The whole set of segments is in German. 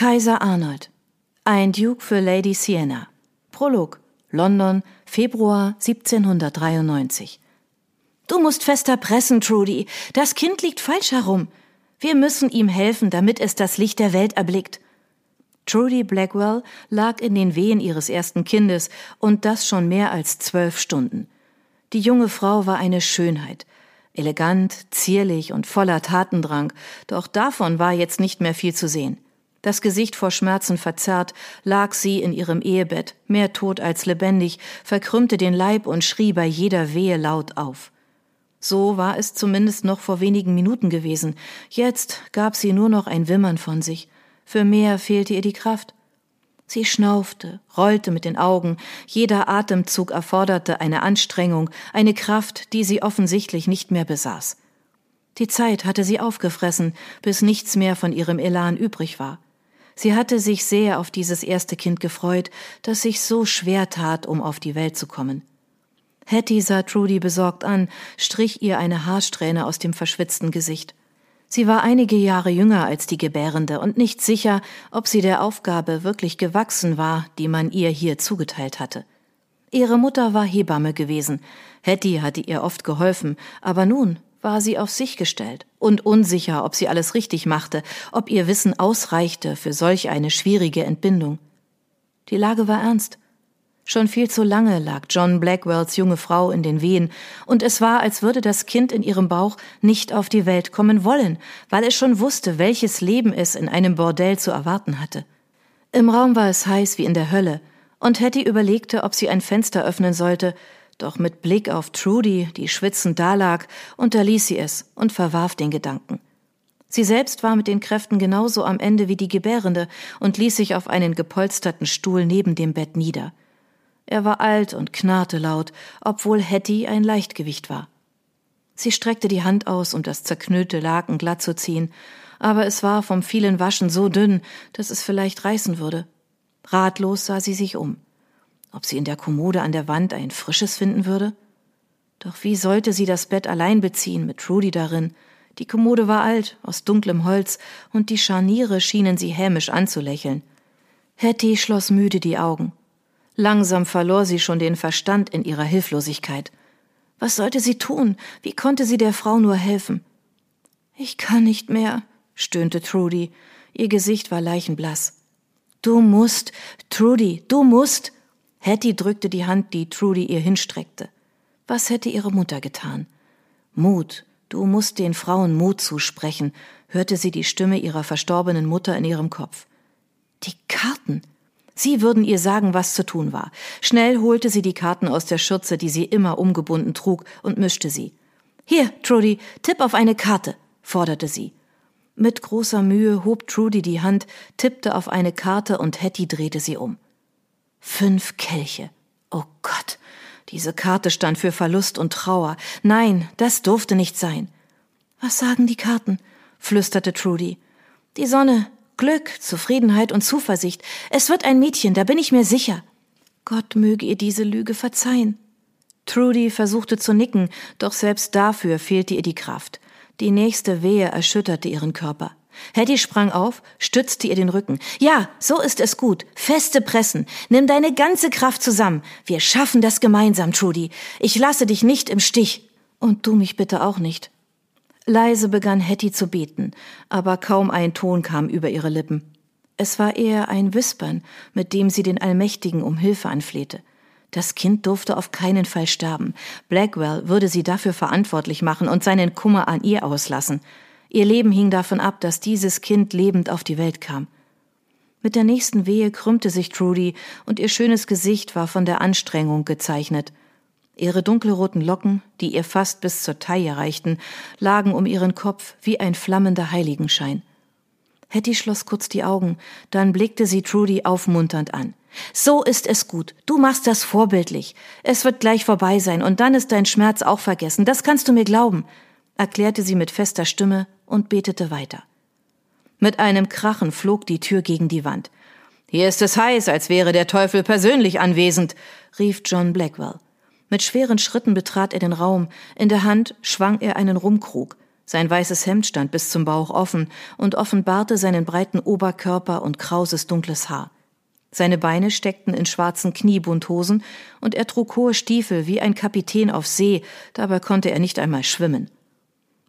Kaiser Arnold. Ein Duke für Lady Sienna. Prolog. London, Februar 1793. Du musst fester pressen, Trudy. Das Kind liegt falsch herum. Wir müssen ihm helfen, damit es das Licht der Welt erblickt. Trudy Blackwell lag in den Wehen ihres ersten Kindes und das schon mehr als zwölf Stunden. Die junge Frau war eine Schönheit. Elegant, zierlich und voller Tatendrang, doch davon war jetzt nicht mehr viel zu sehen. Das Gesicht vor Schmerzen verzerrt, lag sie in ihrem Ehebett, mehr tot als lebendig, verkrümmte den Leib und schrie bei jeder Wehe laut auf. So war es zumindest noch vor wenigen Minuten gewesen. Jetzt gab sie nur noch ein Wimmern von sich. Für mehr fehlte ihr die Kraft. Sie schnaufte, rollte mit den Augen, jeder Atemzug erforderte eine Anstrengung, eine Kraft, die sie offensichtlich nicht mehr besaß. Die Zeit hatte sie aufgefressen, bis nichts mehr von ihrem Elan übrig war. Sie hatte sich sehr auf dieses erste Kind gefreut, das sich so schwer tat, um auf die Welt zu kommen. Hetty sah Trudy besorgt an, strich ihr eine Haarsträhne aus dem verschwitzten Gesicht. Sie war einige Jahre jünger als die Gebärende und nicht sicher, ob sie der Aufgabe wirklich gewachsen war, die man ihr hier zugeteilt hatte. Ihre Mutter war Hebamme gewesen. Hetty hatte ihr oft geholfen, aber nun war sie auf sich gestellt und unsicher, ob sie alles richtig machte, ob ihr Wissen ausreichte für solch eine schwierige Entbindung. Die Lage war ernst. Schon viel zu lange lag John Blackwells junge Frau in den Wehen, und es war, als würde das Kind in ihrem Bauch nicht auf die Welt kommen wollen, weil es schon wusste, welches Leben es in einem Bordell zu erwarten hatte. Im Raum war es heiß wie in der Hölle, und Hetty überlegte, ob sie ein Fenster öffnen sollte, doch mit Blick auf Trudy, die schwitzend dalag, unterließ sie es und verwarf den Gedanken. Sie selbst war mit den Kräften genauso am Ende wie die Gebärende und ließ sich auf einen gepolsterten Stuhl neben dem Bett nieder. Er war alt und knarrte laut, obwohl Hetty ein Leichtgewicht war. Sie streckte die Hand aus, um das zerknüllte Laken glatt zu ziehen, aber es war vom vielen Waschen so dünn, dass es vielleicht reißen würde. Ratlos sah sie sich um. Ob sie in der Kommode an der Wand ein frisches finden würde? Doch wie sollte sie das Bett allein beziehen, mit Trudy darin? Die Kommode war alt, aus dunklem Holz, und die Scharniere schienen sie hämisch anzulächeln. Hetty schloss müde die Augen. Langsam verlor sie schon den Verstand in ihrer Hilflosigkeit. Was sollte sie tun? Wie konnte sie der Frau nur helfen? Ich kann nicht mehr, stöhnte Trudy. Ihr Gesicht war leichenblass. Du musst, Trudy, du musst. Hetty drückte die Hand, die Trudy ihr hinstreckte. Was hätte ihre Mutter getan? Mut, du musst den Frauen Mut zusprechen, hörte sie die Stimme ihrer verstorbenen Mutter in ihrem Kopf. Die Karten. Sie würden ihr sagen, was zu tun war. Schnell holte sie die Karten aus der Schürze, die sie immer umgebunden trug, und mischte sie. Hier, Trudy, tipp auf eine Karte, forderte sie. Mit großer Mühe hob Trudy die Hand, tippte auf eine Karte und Hetty drehte sie um. Fünf Kelche. Oh Gott, diese Karte stand für Verlust und Trauer. Nein, das durfte nicht sein. Was sagen die Karten? flüsterte Trudy. Die Sonne, Glück, Zufriedenheit und Zuversicht. Es wird ein Mädchen, da bin ich mir sicher. Gott möge ihr diese Lüge verzeihen. Trudy versuchte zu nicken, doch selbst dafür fehlte ihr die Kraft. Die nächste Wehe erschütterte ihren Körper. Hetty sprang auf, stützte ihr den Rücken. Ja, so ist es gut. Feste Pressen. Nimm deine ganze Kraft zusammen. Wir schaffen das gemeinsam, Trudy. Ich lasse dich nicht im Stich. Und du mich bitte auch nicht. Leise begann Hetty zu beten, aber kaum ein Ton kam über ihre Lippen. Es war eher ein Wispern, mit dem sie den Allmächtigen um Hilfe anflehte. Das Kind durfte auf keinen Fall sterben. Blackwell würde sie dafür verantwortlich machen und seinen Kummer an ihr auslassen. Ihr Leben hing davon ab, dass dieses Kind lebend auf die Welt kam. Mit der nächsten Wehe krümmte sich Trudy und ihr schönes Gesicht war von der Anstrengung gezeichnet. Ihre dunkelroten Locken, die ihr fast bis zur Taille reichten, lagen um ihren Kopf wie ein flammender Heiligenschein. Hetty schloss kurz die Augen, dann blickte sie Trudy aufmunternd an. So ist es gut. Du machst das vorbildlich. Es wird gleich vorbei sein und dann ist dein Schmerz auch vergessen. Das kannst du mir glauben, erklärte sie mit fester Stimme und betete weiter. Mit einem Krachen flog die Tür gegen die Wand. Hier ist es heiß, als wäre der Teufel persönlich anwesend, rief John Blackwell. Mit schweren Schritten betrat er den Raum, in der Hand schwang er einen Rumkrug. Sein weißes Hemd stand bis zum Bauch offen und offenbarte seinen breiten Oberkörper und krauses dunkles Haar. Seine Beine steckten in schwarzen Kniebundhosen und er trug hohe Stiefel wie ein Kapitän auf See, dabei konnte er nicht einmal schwimmen.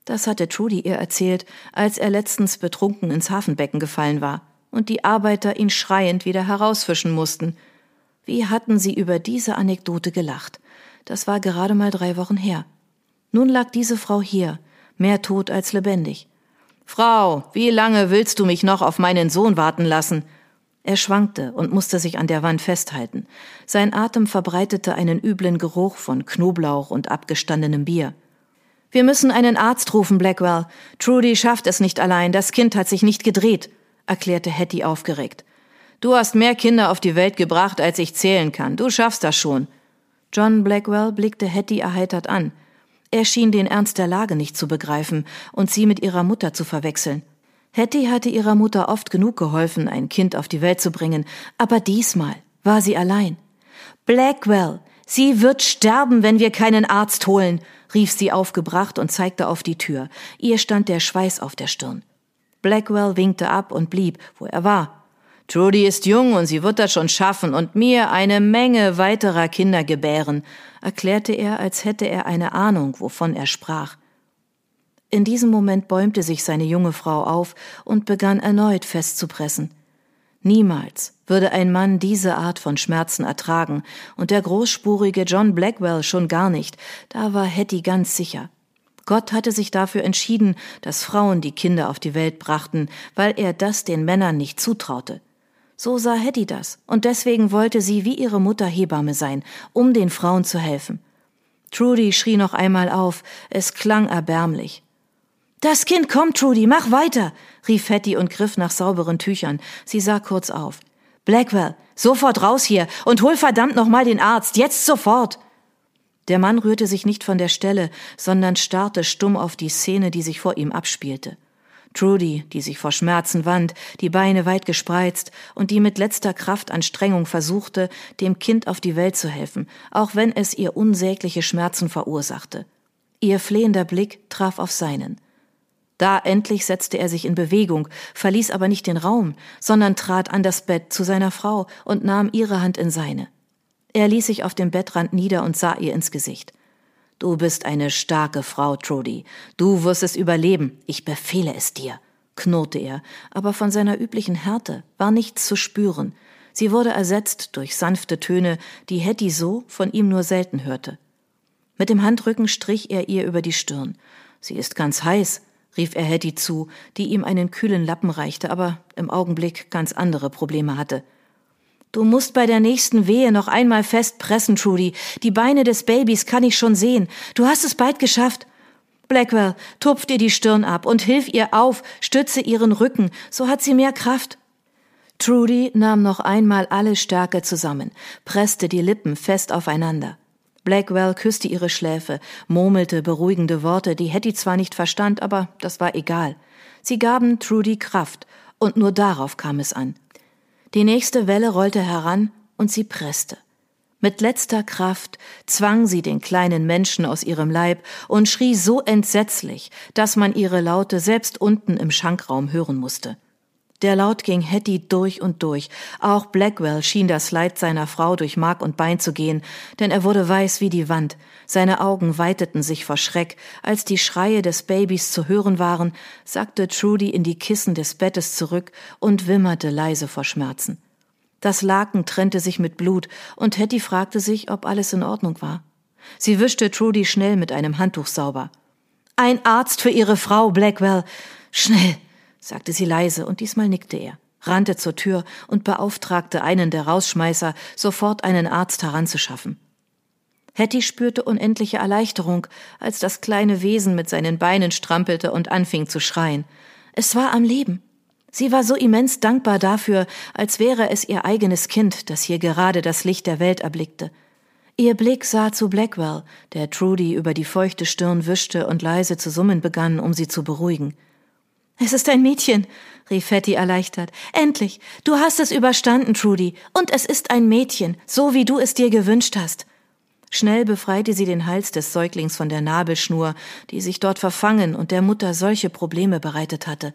Das hatte Trudy ihr erzählt, als er letztens betrunken ins Hafenbecken gefallen war und die Arbeiter ihn schreiend wieder herausfischen mussten. Wie hatten sie über diese Anekdote gelacht? Das war gerade mal drei Wochen her. Nun lag diese Frau hier, mehr tot als lebendig. Frau, wie lange willst du mich noch auf meinen Sohn warten lassen? Er schwankte und musste sich an der Wand festhalten. Sein Atem verbreitete einen üblen Geruch von Knoblauch und abgestandenem Bier. Wir müssen einen Arzt rufen, Blackwell. Trudy schafft es nicht allein, das Kind hat sich nicht gedreht, erklärte Hetty aufgeregt. Du hast mehr Kinder auf die Welt gebracht, als ich zählen kann. Du schaffst das schon. John Blackwell blickte Hetty erheitert an. Er schien den Ernst der Lage nicht zu begreifen und sie mit ihrer Mutter zu verwechseln. Hetty hatte ihrer Mutter oft genug geholfen, ein Kind auf die Welt zu bringen, aber diesmal war sie allein. Blackwell, sie wird sterben, wenn wir keinen Arzt holen, rief sie aufgebracht und zeigte auf die Tür. Ihr stand der Schweiß auf der Stirn. Blackwell winkte ab und blieb, wo er war. Trudy ist jung und sie wird das schon schaffen und mir eine Menge weiterer Kinder gebären, erklärte er, als hätte er eine Ahnung, wovon er sprach. In diesem Moment bäumte sich seine junge Frau auf und begann erneut festzupressen. Niemals würde ein Mann diese Art von Schmerzen ertragen, und der großspurige John Blackwell schon gar nicht, da war Hetty ganz sicher. Gott hatte sich dafür entschieden, dass Frauen die Kinder auf die Welt brachten, weil er das den Männern nicht zutraute. So sah Hetty das, und deswegen wollte sie wie ihre Mutter Hebamme sein, um den Frauen zu helfen. Trudy schrie noch einmal auf, es klang erbärmlich. Das Kind kommt, Trudy, mach weiter, rief Hetty und griff nach sauberen Tüchern. Sie sah kurz auf. Blackwell, sofort raus hier und hol verdammt noch mal den Arzt, jetzt sofort. Der Mann rührte sich nicht von der Stelle, sondern starrte stumm auf die Szene, die sich vor ihm abspielte. Trudy, die sich vor Schmerzen wand, die Beine weit gespreizt und die mit letzter Kraftanstrengung versuchte, dem Kind auf die Welt zu helfen, auch wenn es ihr unsägliche Schmerzen verursachte. Ihr flehender Blick traf auf seinen. Da endlich setzte er sich in Bewegung, verließ aber nicht den Raum, sondern trat an das Bett zu seiner Frau und nahm ihre Hand in seine. Er ließ sich auf dem Bettrand nieder und sah ihr ins Gesicht. Du bist eine starke Frau, Trudy. Du wirst es überleben. Ich befehle es dir, knurrte er, aber von seiner üblichen Härte war nichts zu spüren. Sie wurde ersetzt durch sanfte Töne, die Hetty so von ihm nur selten hörte. Mit dem Handrücken strich er ihr über die Stirn. Sie ist ganz heiß, rief er Hetty zu, die ihm einen kühlen Lappen reichte, aber im Augenblick ganz andere Probleme hatte. Du musst bei der nächsten Wehe noch einmal fest pressen, Trudy. Die Beine des Babys kann ich schon sehen. Du hast es bald geschafft. Blackwell, tupft ihr die Stirn ab und hilf ihr auf, stütze ihren Rücken, so hat sie mehr Kraft. Trudy nahm noch einmal alle Stärke zusammen, presste die Lippen fest aufeinander. Blackwell küsste ihre Schläfe, murmelte beruhigende Worte, die Hetty zwar nicht verstand, aber das war egal. Sie gaben Trudy Kraft, und nur darauf kam es an. Die nächste Welle rollte heran und sie presste. Mit letzter Kraft zwang sie den kleinen Menschen aus ihrem Leib und schrie so entsetzlich, dass man ihre Laute selbst unten im Schankraum hören musste. Der Laut ging Hetty durch und durch. Auch Blackwell schien das Leid seiner Frau durch Mark und Bein zu gehen, denn er wurde weiß wie die Wand. Seine Augen weiteten sich vor Schreck. Als die Schreie des Babys zu hören waren, sackte Trudy in die Kissen des Bettes zurück und wimmerte leise vor Schmerzen. Das Laken trennte sich mit Blut, und Hetty fragte sich, ob alles in Ordnung war. Sie wischte Trudy schnell mit einem Handtuch sauber. Ein Arzt für Ihre Frau, Blackwell. Schnell sagte sie leise, und diesmal nickte er, rannte zur Tür und beauftragte einen der Rausschmeißer, sofort einen Arzt heranzuschaffen. Hetty spürte unendliche Erleichterung, als das kleine Wesen mit seinen Beinen strampelte und anfing zu schreien. Es war am Leben. Sie war so immens dankbar dafür, als wäre es ihr eigenes Kind, das hier gerade das Licht der Welt erblickte. Ihr Blick sah zu Blackwell, der Trudy über die feuchte Stirn wischte und leise zu summen begann, um sie zu beruhigen. Es ist ein Mädchen, rief Fatty erleichtert. Endlich. Du hast es überstanden, Trudy. Und es ist ein Mädchen, so wie du es dir gewünscht hast. Schnell befreite sie den Hals des Säuglings von der Nabelschnur, die sich dort verfangen und der Mutter solche Probleme bereitet hatte.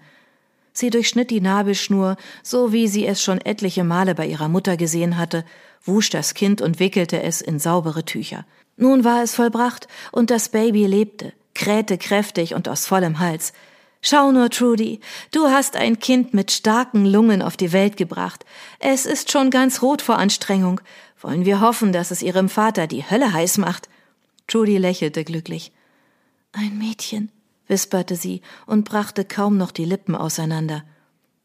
Sie durchschnitt die Nabelschnur, so wie sie es schon etliche Male bei ihrer Mutter gesehen hatte, wusch das Kind und wickelte es in saubere Tücher. Nun war es vollbracht, und das Baby lebte, krähte kräftig und aus vollem Hals. Schau nur, Trudy, du hast ein Kind mit starken Lungen auf die Welt gebracht. Es ist schon ganz rot vor Anstrengung. Wollen wir hoffen, dass es ihrem Vater die Hölle heiß macht? Trudy lächelte glücklich. Ein Mädchen, wisperte sie und brachte kaum noch die Lippen auseinander.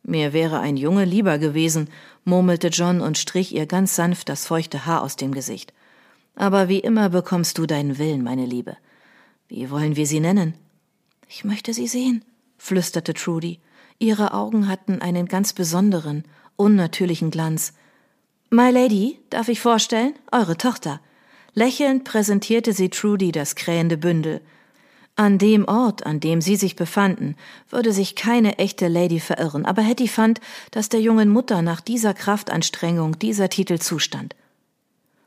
Mir wäre ein Junge lieber gewesen, murmelte John und strich ihr ganz sanft das feuchte Haar aus dem Gesicht. Aber wie immer bekommst du deinen Willen, meine Liebe. Wie wollen wir sie nennen? Ich möchte sie sehen, flüsterte Trudy. Ihre Augen hatten einen ganz besonderen, unnatürlichen Glanz. My Lady, darf ich vorstellen? Eure Tochter. Lächelnd präsentierte sie Trudy das krähende Bündel. An dem Ort, an dem sie sich befanden, würde sich keine echte Lady verirren, aber Hetty fand, dass der jungen Mutter nach dieser Kraftanstrengung dieser Titel zustand.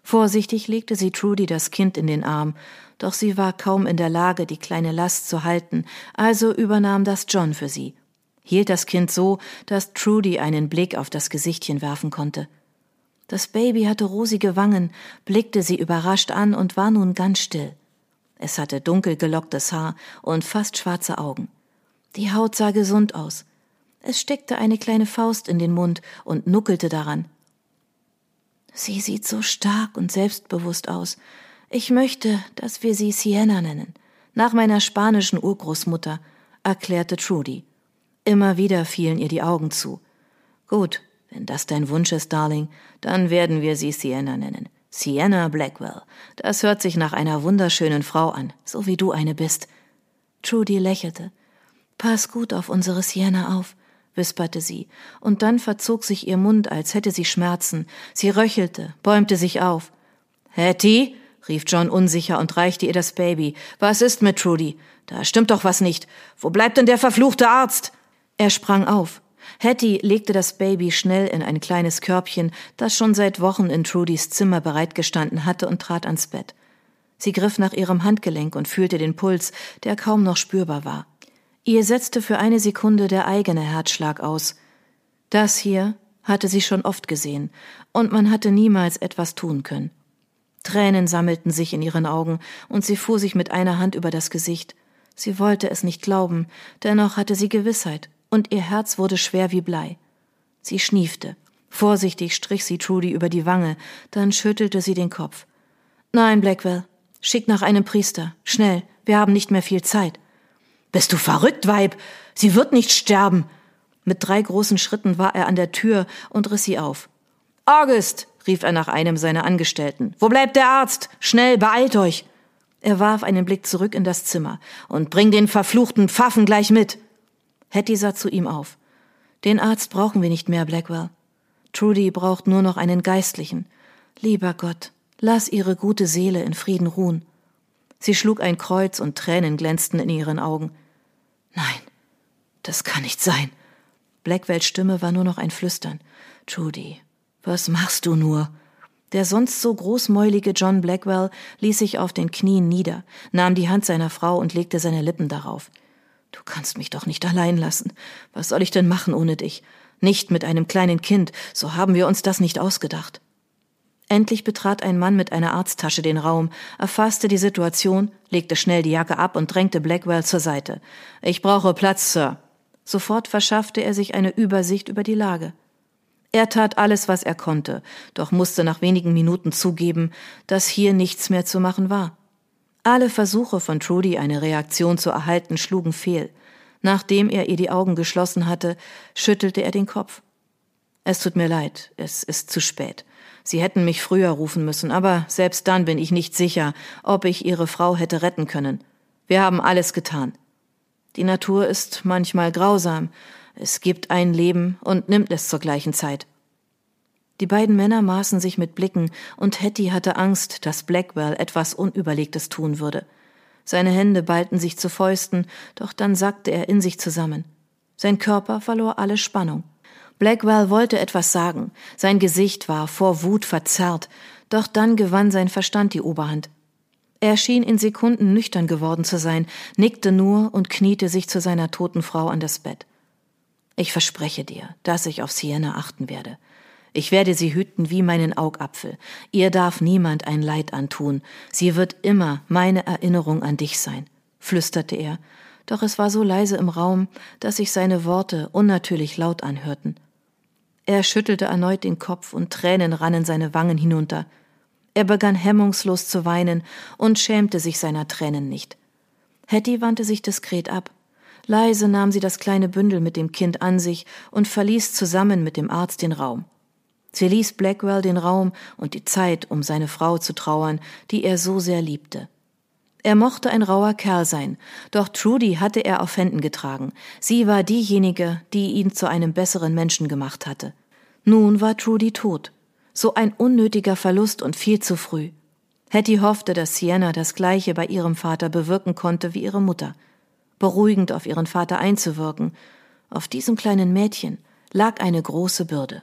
Vorsichtig legte sie Trudy das Kind in den Arm, doch sie war kaum in der Lage, die kleine Last zu halten, also übernahm das John für sie, hielt das Kind so, dass Trudy einen Blick auf das Gesichtchen werfen konnte. Das Baby hatte rosige Wangen, blickte sie überrascht an und war nun ganz still. Es hatte dunkel gelocktes Haar und fast schwarze Augen. Die Haut sah gesund aus. Es steckte eine kleine Faust in den Mund und nuckelte daran. Sie sieht so stark und selbstbewusst aus. Ich möchte, dass wir sie Sienna nennen, nach meiner spanischen Urgroßmutter, erklärte Trudy. Immer wieder fielen ihr die Augen zu. Gut, wenn das dein Wunsch ist, Darling, dann werden wir sie Sienna nennen. Sienna Blackwell. Das hört sich nach einer wunderschönen Frau an, so wie du eine bist. Trudy lächelte. Pass gut auf unsere Sienna auf, wisperte sie, und dann verzog sich ihr Mund, als hätte sie Schmerzen. Sie röchelte, bäumte sich auf. Hetty? rief John unsicher und reichte ihr das Baby. Was ist mit Trudy? Da stimmt doch was nicht. Wo bleibt denn der verfluchte Arzt? Er sprang auf. Hattie legte das Baby schnell in ein kleines Körbchen, das schon seit Wochen in Trudys Zimmer bereitgestanden hatte, und trat ans Bett. Sie griff nach ihrem Handgelenk und fühlte den Puls, der kaum noch spürbar war. Ihr setzte für eine Sekunde der eigene Herzschlag aus. Das hier hatte sie schon oft gesehen, und man hatte niemals etwas tun können. Tränen sammelten sich in ihren Augen, und sie fuhr sich mit einer Hand über das Gesicht. Sie wollte es nicht glauben, dennoch hatte sie Gewissheit und ihr Herz wurde schwer wie Blei. Sie schniefte. Vorsichtig strich sie Trudy über die Wange, dann schüttelte sie den Kopf. Nein, Blackwell, schick nach einem Priester. Schnell, wir haben nicht mehr viel Zeit. Bist du verrückt, Weib? Sie wird nicht sterben. Mit drei großen Schritten war er an der Tür und riss sie auf. August, rief er nach einem seiner Angestellten. Wo bleibt der Arzt? Schnell, beeilt euch. Er warf einen Blick zurück in das Zimmer. Und bring den verfluchten Pfaffen gleich mit. Hetty sah zu ihm auf. Den Arzt brauchen wir nicht mehr, Blackwell. Trudy braucht nur noch einen Geistlichen. Lieber Gott, lass ihre gute Seele in Frieden ruhen. Sie schlug ein Kreuz und Tränen glänzten in ihren Augen. Nein, das kann nicht sein. Blackwells Stimme war nur noch ein Flüstern. Trudy, was machst du nur? Der sonst so großmäulige John Blackwell ließ sich auf den Knien nieder, nahm die Hand seiner Frau und legte seine Lippen darauf. Du kannst mich doch nicht allein lassen. Was soll ich denn machen ohne dich? Nicht mit einem kleinen Kind, so haben wir uns das nicht ausgedacht. Endlich betrat ein Mann mit einer Arzttasche den Raum, erfasste die Situation, legte schnell die Jacke ab und drängte Blackwell zur Seite. Ich brauche Platz, Sir. Sofort verschaffte er sich eine Übersicht über die Lage. Er tat alles, was er konnte, doch musste nach wenigen Minuten zugeben, dass hier nichts mehr zu machen war. Alle Versuche von Trudy, eine Reaktion zu erhalten, schlugen fehl. Nachdem er ihr die Augen geschlossen hatte, schüttelte er den Kopf. Es tut mir leid, es ist zu spät. Sie hätten mich früher rufen müssen, aber selbst dann bin ich nicht sicher, ob ich Ihre Frau hätte retten können. Wir haben alles getan. Die Natur ist manchmal grausam. Es gibt ein Leben und nimmt es zur gleichen Zeit. Die beiden Männer maßen sich mit Blicken, und Hetty hatte Angst, dass Blackwell etwas Unüberlegtes tun würde. Seine Hände ballten sich zu Fäusten, doch dann sackte er in sich zusammen. Sein Körper verlor alle Spannung. Blackwell wollte etwas sagen, sein Gesicht war vor Wut verzerrt, doch dann gewann sein Verstand die Oberhand. Er schien in Sekunden nüchtern geworden zu sein, nickte nur und kniete sich zu seiner toten Frau an das Bett. Ich verspreche dir, dass ich auf Sienna achten werde. Ich werde sie hüten wie meinen Augapfel. Ihr darf niemand ein Leid antun. Sie wird immer meine Erinnerung an dich sein, flüsterte er, doch es war so leise im Raum, dass sich seine Worte unnatürlich laut anhörten. Er schüttelte erneut den Kopf und Tränen rannen seine Wangen hinunter. Er begann hemmungslos zu weinen und schämte sich seiner Tränen nicht. Hetty wandte sich diskret ab. Leise nahm sie das kleine Bündel mit dem Kind an sich und verließ zusammen mit dem Arzt den Raum. Sie ließ Blackwell den Raum und die Zeit, um seine Frau zu trauern, die er so sehr liebte. Er mochte ein rauer Kerl sein, doch Trudy hatte er auf Händen getragen. Sie war diejenige, die ihn zu einem besseren Menschen gemacht hatte. Nun war Trudy tot. So ein unnötiger Verlust und viel zu früh. Hetty hoffte, dass Sienna das Gleiche bei ihrem Vater bewirken konnte wie ihre Mutter. Beruhigend auf ihren Vater einzuwirken. Auf diesem kleinen Mädchen lag eine große Bürde.